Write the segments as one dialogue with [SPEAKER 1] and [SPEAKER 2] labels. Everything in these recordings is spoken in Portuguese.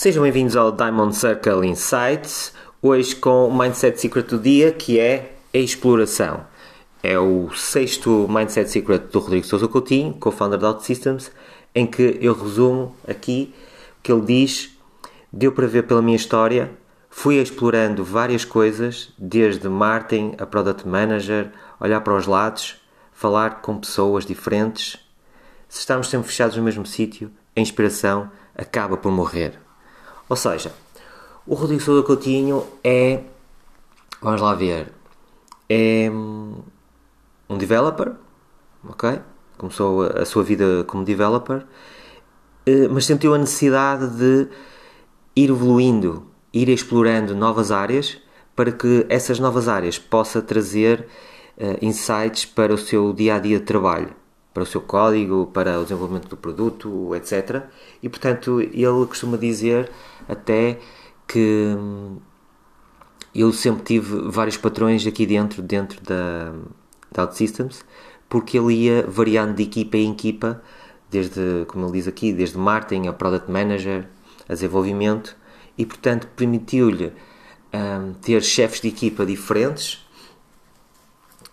[SPEAKER 1] Sejam bem-vindos ao Diamond Circle Insights, hoje com o Mindset Secret do dia, que é a exploração. É o sexto Mindset Secret do Rodrigo Sousa Coutinho, co-founder da OutSystems, em que eu resumo aqui o que ele diz, deu para ver pela minha história, fui explorando várias coisas, desde marketing a product manager, olhar para os lados, falar com pessoas diferentes. Se estamos sempre fechados no mesmo sítio, a inspiração acaba por morrer. Ou seja, o Rodrigo Sousa Coutinho é, vamos lá ver, é um developer, ok? Começou a sua vida como developer, eh, mas sentiu a necessidade de ir evoluindo, ir explorando novas áreas para que essas novas áreas possa trazer uh, insights para o seu dia a dia de trabalho, para o seu código, para o desenvolvimento do produto, etc. E portanto, ele costuma dizer até que hum, eu sempre tive vários patrões aqui dentro, dentro da, da OutSystems, porque ele ia variando de equipa em equipa, desde, como ele diz aqui, desde marketing a product manager, a desenvolvimento, e portanto permitiu-lhe um, ter chefes de equipa diferentes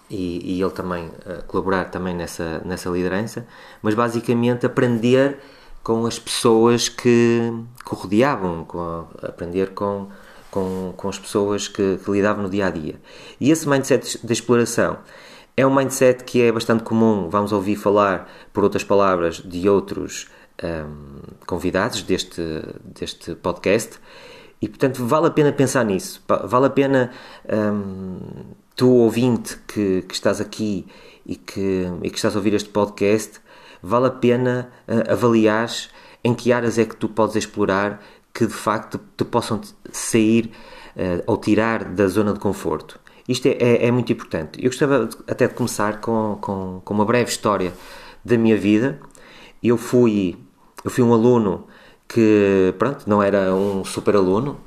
[SPEAKER 1] e, e ele também uh, colaborar também nessa, nessa liderança, mas basicamente aprender com as pessoas que, que o rodeavam, com, aprender com, com, com as pessoas que, que lidavam no dia a dia. E esse mindset de exploração é um mindset que é bastante comum, vamos ouvir falar, por outras palavras, de outros um, convidados deste, deste podcast, e portanto vale a pena pensar nisso, vale a pena um, tu ouvinte que, que estás aqui e que, e que estás a ouvir este podcast, vale a pena uh, avaliar em que áreas é que tu podes explorar que de facto te possam sair uh, ou tirar da zona de conforto. Isto é, é, é, muito importante. Eu gostava até de começar com, com, com, uma breve história da minha vida. Eu fui, eu fui um aluno que, pronto, não era um super aluno,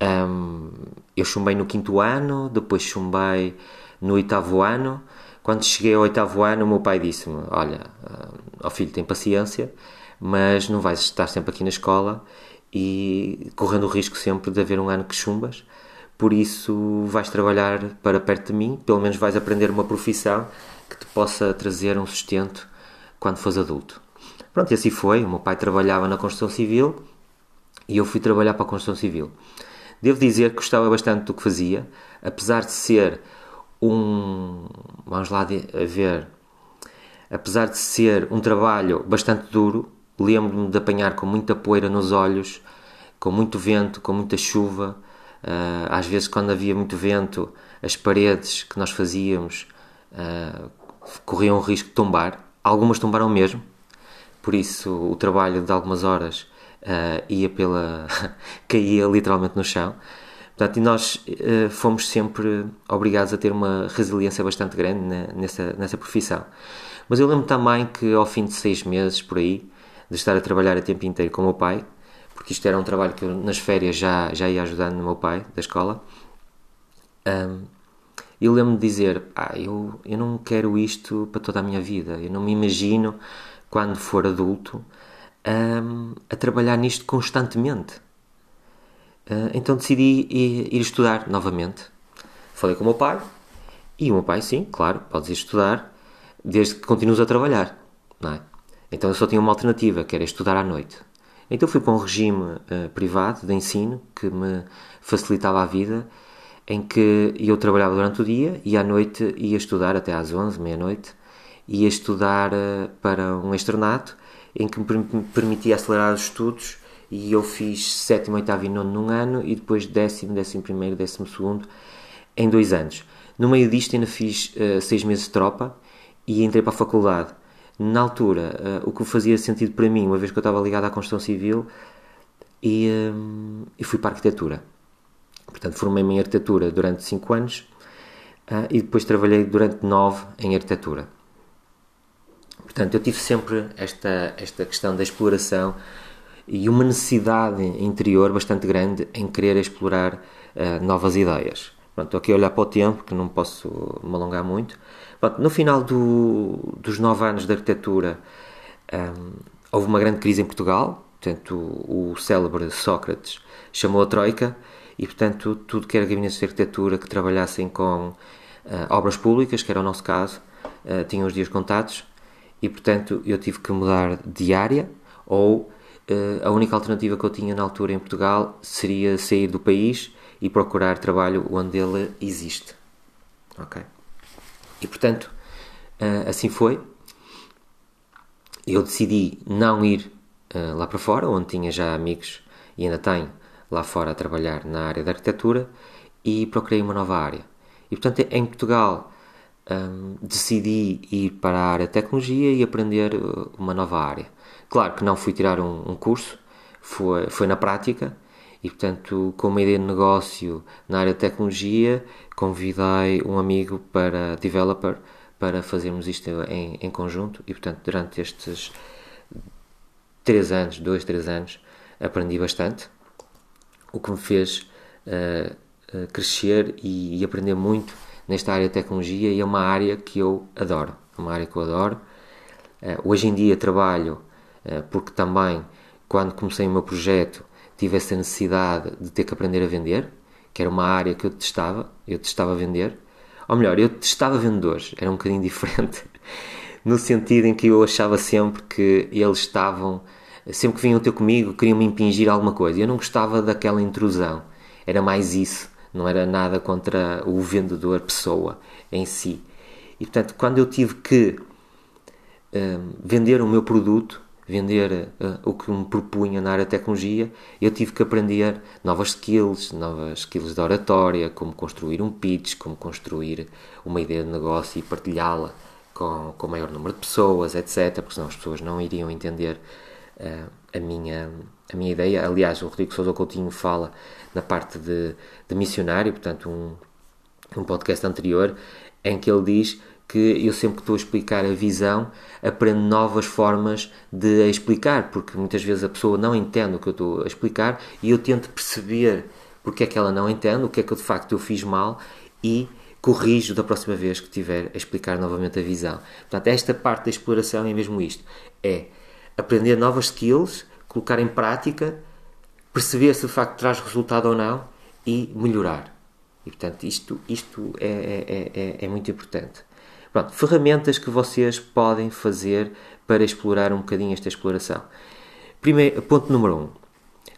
[SPEAKER 1] um, eu chumbei no quinto ano, depois chumbei no oitavo ano. Quando cheguei ao oitavo ano, o meu pai disse-me: Olha, ó oh filho, tem paciência, mas não vais estar sempre aqui na escola e correndo o risco sempre de haver um ano que chumbas. Por isso, vais trabalhar para perto de mim, pelo menos vais aprender uma profissão que te possa trazer um sustento quando fores adulto. Pronto, e assim foi. O meu pai trabalhava na construção civil e eu fui trabalhar para a construção civil. Devo dizer que gostava bastante do que fazia, apesar de ser um. Vamos lá ver. Apesar de ser um trabalho bastante duro, lembro-me de apanhar com muita poeira nos olhos, com muito vento, com muita chuva. Uh, às vezes, quando havia muito vento, as paredes que nós fazíamos uh, corriam o risco de tombar. Algumas tombaram mesmo, por isso o trabalho de algumas horas uh, ia pela. caía literalmente no chão. Portanto, e nós uh, fomos sempre obrigados a ter uma resiliência bastante grande nessa, nessa profissão. Mas eu lembro também que ao fim de seis meses, por aí, de estar a trabalhar a tempo inteiro com o meu pai, porque isto era um trabalho que eu nas férias já, já ia ajudando no meu pai, da escola, um, eu lembro-me de dizer, ah, eu, eu não quero isto para toda a minha vida, eu não me imagino, quando for adulto, um, a trabalhar nisto constantemente. Uh, então decidi ir, ir, estudar novamente. Falei com o meu pai e o meu pai, sim, claro, podes ir estudar desde que continues a trabalhar. Não é? Então eu só tinha uma alternativa, que era estudar à noite. Então fui para um regime uh, privado de ensino que me facilitava a vida, em que eu trabalhava durante o dia e à noite ia estudar até às 11, meia-noite, ia estudar uh, para um externato em que me permitia acelerar os estudos e eu fiz sétimo, oitavo e nono num ano e depois décimo, décimo primeiro, décimo segundo em dois anos. No meio disto ainda fiz uh, seis meses de tropa e entrei para a faculdade. Na altura, uh, o que fazia sentido para mim, uma vez que eu estava ligado à construção civil, e, uh, e fui para a arquitetura. Portanto, formei-me em arquitetura durante cinco anos e depois trabalhei durante nove em arquitetura. Portanto, eu tive sempre esta, esta questão da exploração e uma necessidade interior bastante grande em querer explorar uh, novas ideias. Pronto, estou aqui a olhar para o tempo, que não posso me alongar muito. Pronto, no final do, dos nove anos de arquitetura, um, ehm, houve uma grande crise em Portugal, portanto, o, o célebre Sócrates chamou a Troika e, portanto, tudo que era gabinetes de arquitetura que trabalhassem com uh, obras públicas, que era o nosso caso, uh, tinham os dias contados e, portanto, eu tive que mudar de área ou uh, a única alternativa que eu tinha na altura em Portugal seria sair do país e procurar trabalho onde ele existe. Ok? E, portanto, assim foi. Eu decidi não ir lá para fora, onde tinha já amigos e ainda tenho lá fora a trabalhar na área da arquitetura e procurei uma nova área. E portanto, em Portugal, um, decidi ir para a área de tecnologia e aprender uh, uma nova área. Claro que não fui tirar um, um curso, foi, foi na prática e portanto, com uma ideia de negócio na área de tecnologia, convidei um amigo para developer para fazermos isto em, em conjunto e portanto, durante estes três anos, dois, três anos, aprendi bastante o que me fez uh, uh, crescer e, e, aprender muito nesta área de tecnologia e é uma área que eu adoro, é uma área que eu adoro. Uh, hoje em dia trabalho porque também quando comecei o meu projeto tive essa necessidade de ter que aprender a vender, que era uma área que eu testava, eu testava vender, ou melhor, eu testava vendedores, era um bocadinho diferente, no sentido em que eu achava sempre que eles estavam sempre que vinham ter comigo queriam me impingir alguma coisa. Eu não gostava daquela intrusão. Era mais isso. Não era nada contra o vendedor, pessoa em si. E portanto, quando eu tive que uh, vender o meu produto, vender uh, o que me propunha na área de tecnologia, eu tive que aprender novas skills, novas skills de oratória, como construir um pitch, como construir uma ideia de negócio e partilhá-la com, com o maior número de pessoas, etc. Porque senão as pessoas não iriam entender a, minha, a minha ideia. Aliás, o Rodrigo Sousa Coutinho fala na parte de, de missionário, portanto, um, um podcast anterior, em que ele diz que eu sempre que estou a explicar a visão aprendo novas formas de a explicar, porque muitas vezes a pessoa não entende o que eu estou a explicar e eu tento perceber porque é que ela não entende, o que é que eu, de facto eu fiz mal e corrijo da próxima vez que tiver a explicar novamente a visão. Portanto, esta parte da exploração é mesmo isto, é aprender novas skills, colocar em prática, perceber se de facto traz resultado ou não e melhorar. E portanto, isto, isto é, é, é, é muito importante. Pronto, ferramentas que vocês podem fazer para explorar um bocadinho esta exploração. Primeiro, ponto número um: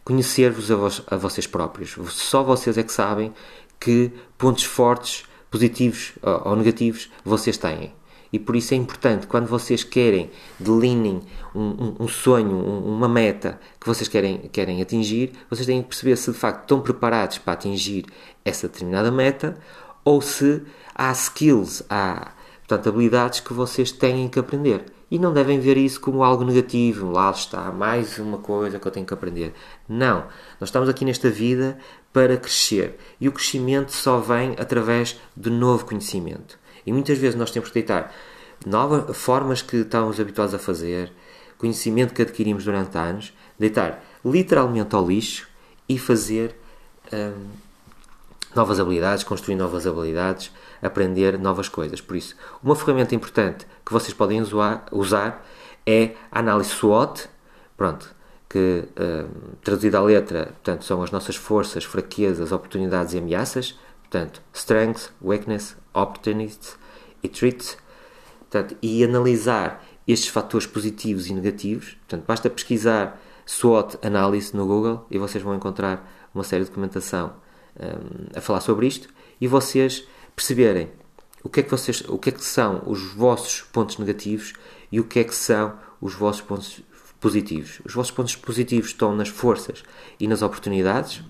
[SPEAKER 1] conhecer-vos a, vos, a vocês próprios. Só vocês é que sabem que pontos fortes, positivos ou negativos, vocês têm. E por isso é importante, quando vocês querem, delinem um, um, um sonho, um, uma meta que vocês querem, querem atingir, vocês têm que perceber se de facto estão preparados para atingir essa determinada meta ou se há skills, há portanto, habilidades que vocês têm que aprender. E não devem ver isso como algo negativo, lá está, mais uma coisa que eu tenho que aprender. Não, nós estamos aqui nesta vida para crescer e o crescimento só vem através de novo conhecimento. E muitas vezes nós temos que deitar novas formas que estávamos habituados a fazer, conhecimento que adquirimos durante anos, deitar literalmente ao lixo e fazer hum, novas habilidades, construir novas habilidades, aprender novas coisas. Por isso, uma ferramenta importante que vocês podem usar, usar é a análise SWOT, pronto, que hum, traduzida à letra, portanto, são as nossas forças, fraquezas, oportunidades e ameaças. Portanto, strengths, weakness, opportunities e threats. Portanto, e analisar estes fatores positivos e negativos. Portanto, basta pesquisar SWOT análise no Google e vocês vão encontrar uma série de documentação um, a falar sobre isto e vocês perceberem o que é que vocês, o que é que são os vossos pontos negativos e o que é que são os vossos pontos positivos. Os vossos pontos positivos estão nas forças e nas oportunidades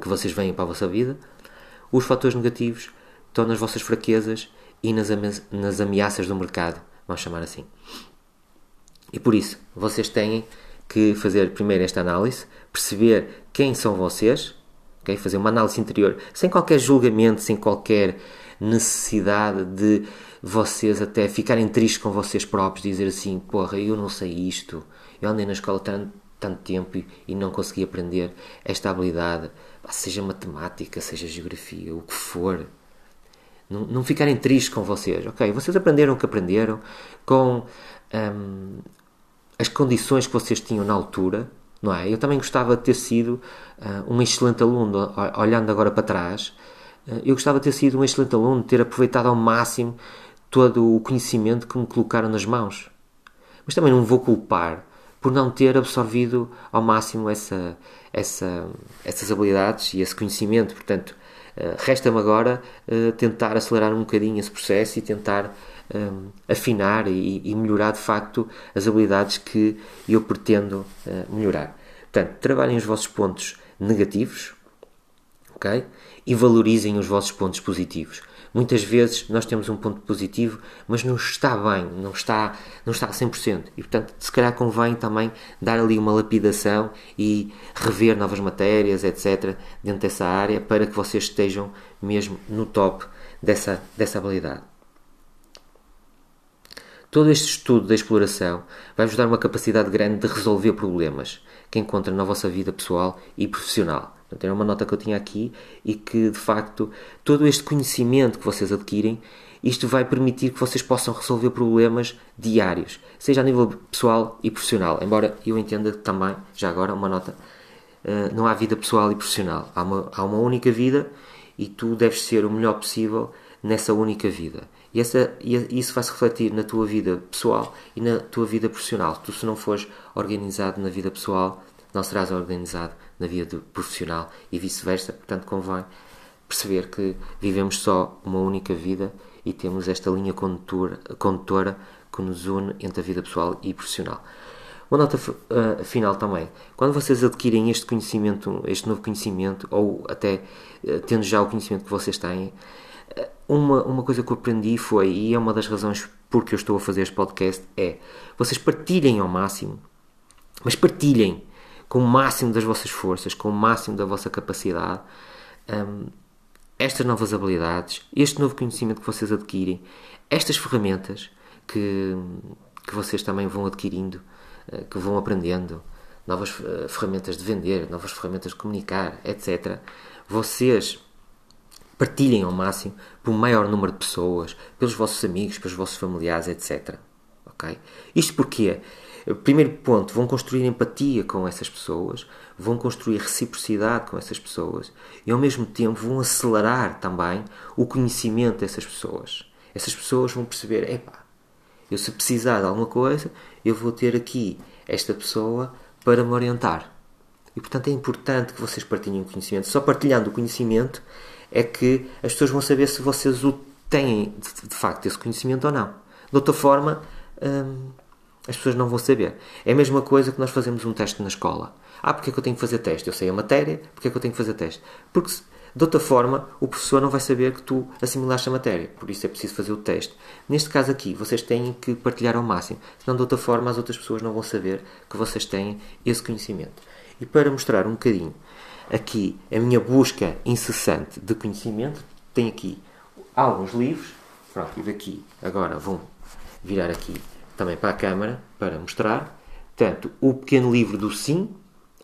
[SPEAKER 1] que vocês veem para a vossa vida os fatores negativos estão nas vossas fraquezas e nas, nas ameaças do mercado, vamos chamar assim. E por isso, vocês têm que fazer primeiro esta análise, perceber quem são vocês, okay? fazer uma análise interior, sem qualquer julgamento, sem qualquer necessidade de vocês até ficarem tristes com vocês próprios, dizer assim, porra, eu não sei isto, eu andei na escola tanto, tanto tempo e, e não consegui aprender esta habilidade, seja matemática, seja geografia, o que for. Não, não ficarem tristes com vocês, ok? Vocês aprenderam o que aprenderam com hum, as condições que vocês tinham na altura, não é? Eu também gostava de ter sido uh, um excelente aluno, olhando agora para trás, uh, eu gostava de ter sido um excelente aluno, ter aproveitado ao máximo todo o conhecimento que me colocaram nas mãos. Mas também não vou culpar por não ter absorvido ao máximo essa, essa, essas habilidades e esse conhecimento. Portanto, uh, resta-me agora tentar acelerar um bocadinho esse processo e tentar um, afinar e, e, melhorar de facto as habilidades que eu pretendo uh, melhorar. Portanto, trabalhem os vossos pontos negativos, ok? E valorizem os vossos pontos positivos. Muitas vezes nós temos um ponto positivo, mas não está bem, não está, não está a 100%. E portanto, se calhar convém também dar ali uma lapidação e rever novas matérias, etc., dentro dessa área, para que vocês estejam mesmo no top dessa, dessa habilidade. Todo este estudo da exploração vai-vos dar uma capacidade grande de resolver problemas que encontra na vossa vida pessoal e profissional. Portanto, era uma nota que eu tinha aqui e que, de facto, todo este conhecimento que vocês adquirem, isto vai permitir que vocês possam resolver problemas diários, seja a nível pessoal e profissional. Embora eu entenda também, já agora, uma nota, eh, não há vida pessoal e profissional. Há uma, há uma única vida e tu deves ser o melhor possível nessa única vida. E, essa, e isso vai se refletir na tua vida pessoal e na tua vida profissional. Tu, se não fores organizado na vida pessoal, não serás organizado na vida profissional e vice-versa. Portanto, convém perceber que vivemos só uma única vida e temos esta linha condutora, condutora que nos une entre a vida pessoal e profissional. Uma nota uh, final também. Quando vocês adquirem este conhecimento, este novo conhecimento, ou até uh, tendo já o conhecimento que vocês têm, uma, uma coisa que eu aprendi foi, e é uma das razões porque eu estou a fazer este podcast, é vocês partilhem ao máximo, mas partilhem com o máximo das vossas forças, com o máximo da vossa capacidade, um, estas novas habilidades, este novo conhecimento que vocês adquirem, estas ferramentas que, que vocês também vão adquirindo, uh, que vão aprendendo, novas uh, ferramentas de vender, novas ferramentas de comunicar, etc. Vocês Partilhem ao máximo por um maior número de pessoas, pelos vossos amigos, pelos vossos familiares, etc. Okay? Isto porque, primeiro ponto, vão construir empatia com essas pessoas, vão construir reciprocidade com essas pessoas e, ao mesmo tempo, vão acelerar também o conhecimento dessas pessoas. Essas pessoas vão perceber: epá, eu se precisar de alguma coisa, eu vou ter aqui esta pessoa para me orientar. E portanto é importante que vocês partilhem o conhecimento. Só partilhando o conhecimento é que as pessoas vão saber se vocês o têm de, de facto esse conhecimento ou não. De outra forma, hum, as pessoas não vão saber. É a mesma coisa que nós fazemos um teste na escola. Ah, porque é que eu tenho que fazer teste? Eu sei a matéria, porque é que eu tenho que fazer teste? Porque de outra forma, o professor não vai saber que tu assimilaste a matéria, por isso é preciso fazer o teste. Neste caso aqui, vocês têm que partilhar ao máximo, senão de outra forma as outras pessoas não vão saber que vocês têm esse conhecimento. E para mostrar um bocadinho aqui a minha busca incessante de conhecimento. Tenho aqui alguns livros. Pronto, e daqui agora vou virar aqui também para a câmara para mostrar. Portanto, o pequeno livro do Sim,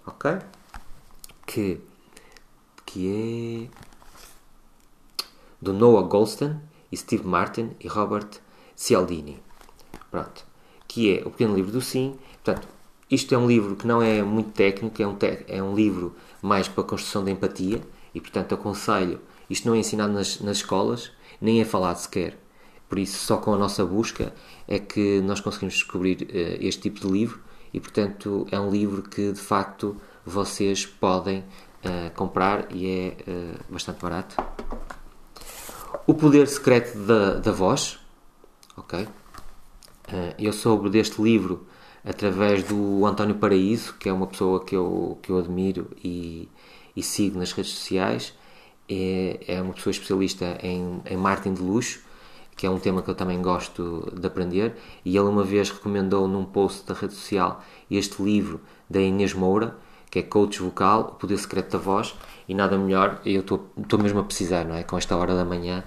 [SPEAKER 1] ok? Que, que é do Noah Goldstein e Steve Martin e Robert Cialdini. Pronto. Que é o pequeno livro do Sim. Portanto, isto é um livro que não é muito técnico, é um, é um livro mais para a construção da empatia e, portanto, aconselho. Isto não é ensinado nas, nas escolas, nem é falado sequer. Por isso, só com a nossa busca é que nós conseguimos descobrir uh, este tipo de livro e, portanto, é um livro que de facto vocês podem uh, comprar e é uh, bastante barato. O Poder Secreto da, da Voz, ok? eu soube deste livro através do António Paraíso, que é uma pessoa que eu, que eu admiro e, e sigo nas redes sociais. É, é uma pessoa especialista em, em marketing de luxo, que é um tema que eu também gosto de aprender. E ele uma vez recomendou num post da rede social este livro da Inês Moura, que é Coach Vocal, O Poder Secreto da Voz. E nada melhor, eu estou mesmo a precisar, não é? Com esta hora da manhã,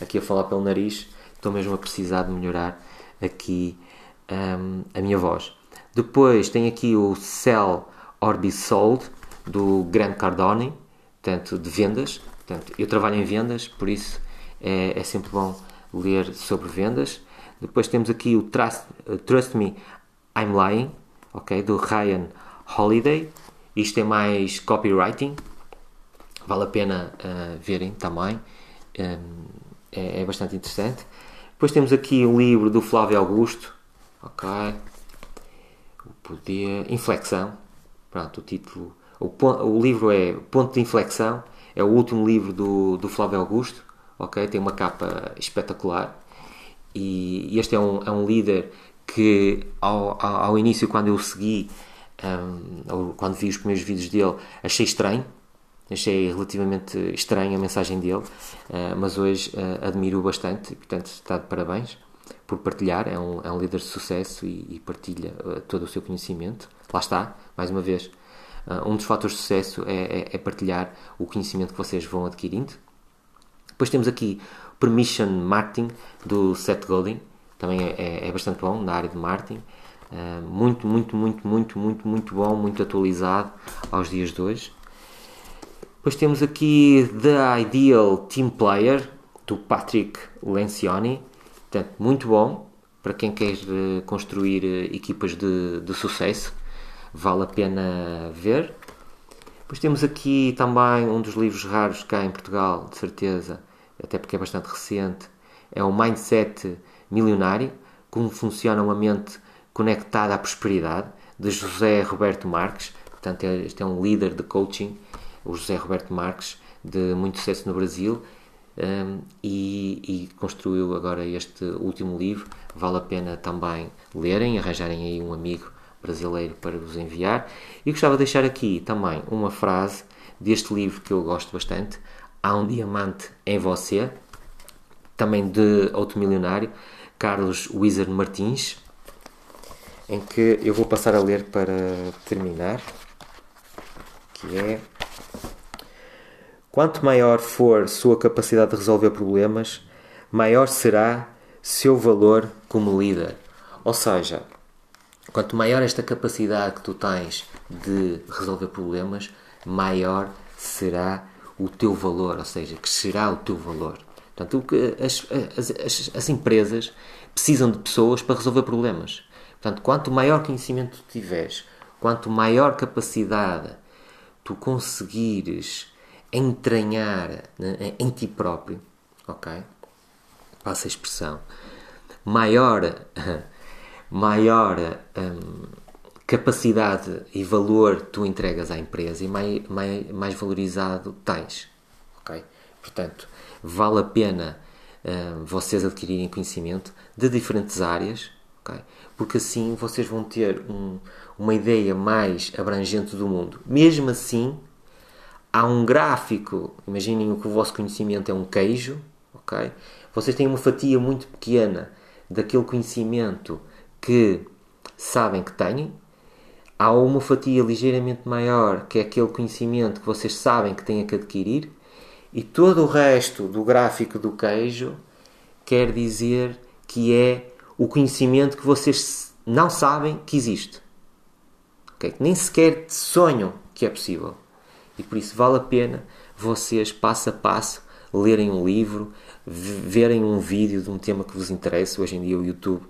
[SPEAKER 1] aqui a falar pelo nariz, estou mesmo a precisar de melhorar aqui um, a minha voz. Depois tem aqui o Sell or Sold, do Grant Cardone, portanto, de vendas. Portanto, eu trabalho em vendas, por isso é, é sempre bom ler sobre vendas. Depois temos aqui o Trust, uh, Trust Me, I'm Lying, okay, do Ryan Holiday. Isto é mais copywriting. Vale a pena uh, verem também. Um, é, é, bastante interessante. Depois temos aqui o livro do Flávio Augusto. Ok. O Poder. Inflexão. Pronto, o título. O, o livro é Ponto de Inflexão. É o último livro do, do Flávio Augusto. Ok. Tem uma capa espetacular. E este é um, é um líder que ao, ao, início, quando eu o segui, um, quando vi os primeiros vídeos dele, achei estranho. Achei relativamente estranha a mensagem dele, uh, mas hoje uh, admiro bastante, portanto está de parabéns por partilhar. É um, é um líder de sucesso e, e partilha uh, todo o seu conhecimento. Lá está, mais uma vez, um dos fatores de sucesso é, é, é, partilhar o conhecimento que vocês vão adquirindo. Depois temos aqui Permission Marketing do Seth Godin, também é, é, é bastante bom na área de marketing. Uh, muito, muito, muito, muito, muito, muito bom, muito atualizado aos dias de hoje. Depois temos aqui The Ideal Team Player do Patrick Lencioni, portanto, muito bom para quem quer uh, construir uh, equipas de, de sucesso, vale a pena ver. Depois temos aqui também um dos livros raros cá em Portugal, de certeza, até porque é bastante recente, é o Mindset Milionário, como funciona uma mente conectada à prosperidade, de José Roberto Marques. Portanto, este é um líder de coaching, o José Roberto Marques, de muito sucesso no Brasil. Um, e, e, construiu agora este último livro. Vale a pena também lerem, arranjarem aí um amigo brasileiro para vos enviar. E gostava de deixar aqui também uma frase deste livro que eu gosto bastante: Há um diamante em você, também de outro milionário, Carlos Wizard Martins, em que eu vou passar a ler para terminar, que é Quanto maior for sua capacidade de resolver problemas, maior será seu valor como líder. Ou seja, quanto maior esta capacidade que tu tens de resolver problemas, maior será o teu valor, ou seja, que será o teu valor. Portanto, as, as, as, as empresas precisam de pessoas para resolver problemas. Portanto, quanto maior conhecimento tu tiveres, quanto maior capacidade tu conseguires entranhar né, em ti próprio, ok? Passa a expressão. Maior, maior hum, capacidade e valor tu entregas à empresa e mais, mais, mais valorizado tens, ok? Portanto, vale a pena uh, vocês adquirirem conhecimento de diferentes áreas, okay? porque assim vocês vão ter um, uma ideia mais abrangente do mundo. Mesmo assim, há um gráfico, imaginem que o vosso conhecimento é um queijo, ok? Vocês têm uma fatia muito pequena daquele conhecimento que sabem que têm. Há uma fatia ligeiramente maior que é aquele conhecimento que vocês sabem que têm que adquirir e todo o resto do gráfico do queijo quer dizer que é o conhecimento que vocês não sabem que existe. Okay? Que nem sequer sonham que é possível. E por isso vale a pena vocês, passo a passo, lerem um livro, verem um vídeo de um tema que vos interessa. Hoje em dia o YouTube,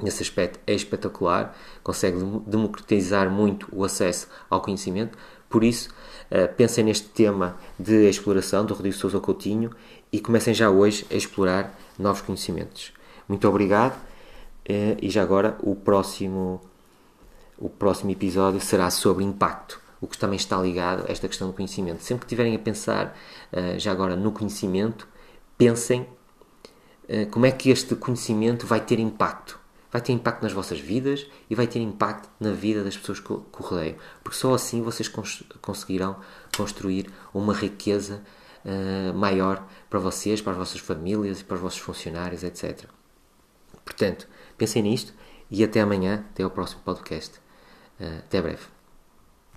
[SPEAKER 1] nesse aspecto, é espetacular, consegue democratizar muito o acesso ao conhecimento. Por isso, Uh, pensem neste tema de exploração do Rodrigo Sousa Coutinho e comecem já hoje a explorar novos conhecimentos. Muito obrigado uh, e já agora o próximo, o próximo episódio será sobre impacto, o que também está ligado a esta questão do conhecimento. Sempre que estiverem a pensar uh, já agora no conhecimento, pensem como é que este conhecimento vai ter impacto vai ter impacto nas vossas vidas e vai ter impacto na vida das pessoas que o rodeiam. Porque só assim vocês cons conseguirão construir uma riqueza uh, maior para vocês, para as vossas famílias para os vossos funcionários, etc. Portanto, pensem nisto e até amanhã, até ao próximo podcast. Uh, até breve.